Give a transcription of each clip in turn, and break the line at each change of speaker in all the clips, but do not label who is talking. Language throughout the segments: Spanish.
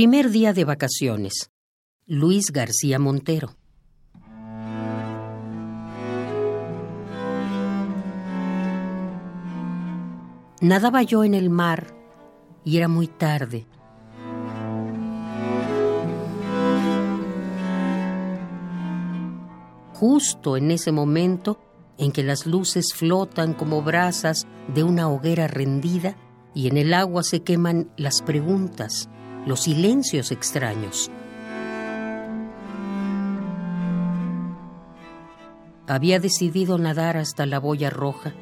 Primer día de vacaciones. Luis García Montero. Nadaba yo en el mar y era muy tarde. Justo en ese momento en que las luces flotan como brasas de una hoguera rendida y en el agua se queman las preguntas, los silencios extraños. Había decidido nadar hasta la boya roja,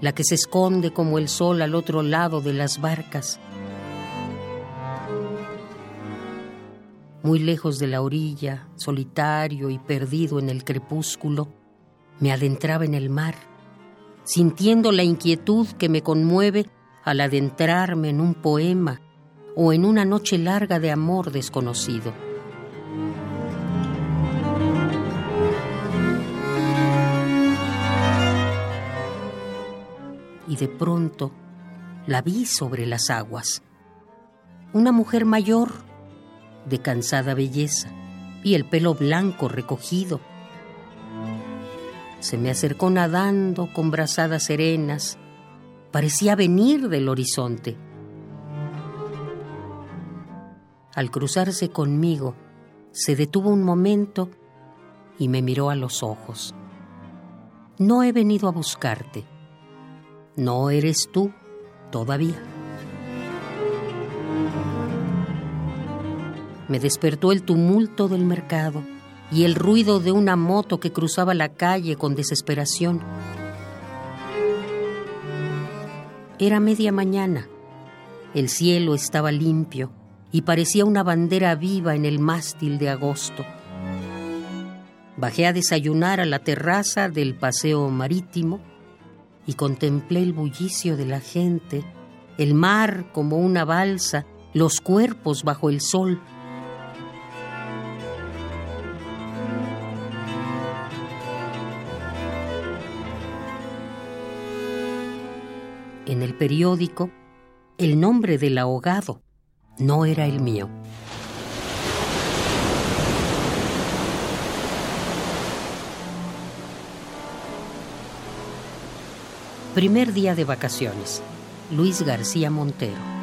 la que se esconde como el sol al otro lado de las barcas. Muy lejos de la orilla, solitario y perdido en el crepúsculo, me adentraba en el mar, sintiendo la inquietud que me conmueve al adentrarme en un poema o en una noche larga de amor desconocido. Y de pronto la vi sobre las aguas. Una mujer mayor, de cansada belleza, y el pelo blanco recogido. Se me acercó nadando con brazadas serenas, parecía venir del horizonte. Al cruzarse conmigo, se detuvo un momento y me miró a los ojos. No he venido a buscarte. No eres tú todavía. Me despertó el tumulto del mercado y el ruido de una moto que cruzaba la calle con desesperación. Era media mañana. El cielo estaba limpio y parecía una bandera viva en el mástil de agosto. Bajé a desayunar a la terraza del paseo marítimo y contemplé el bullicio de la gente, el mar como una balsa, los cuerpos bajo el sol. En el periódico, el nombre del ahogado no era el mío. Primer día de vacaciones. Luis García Montero.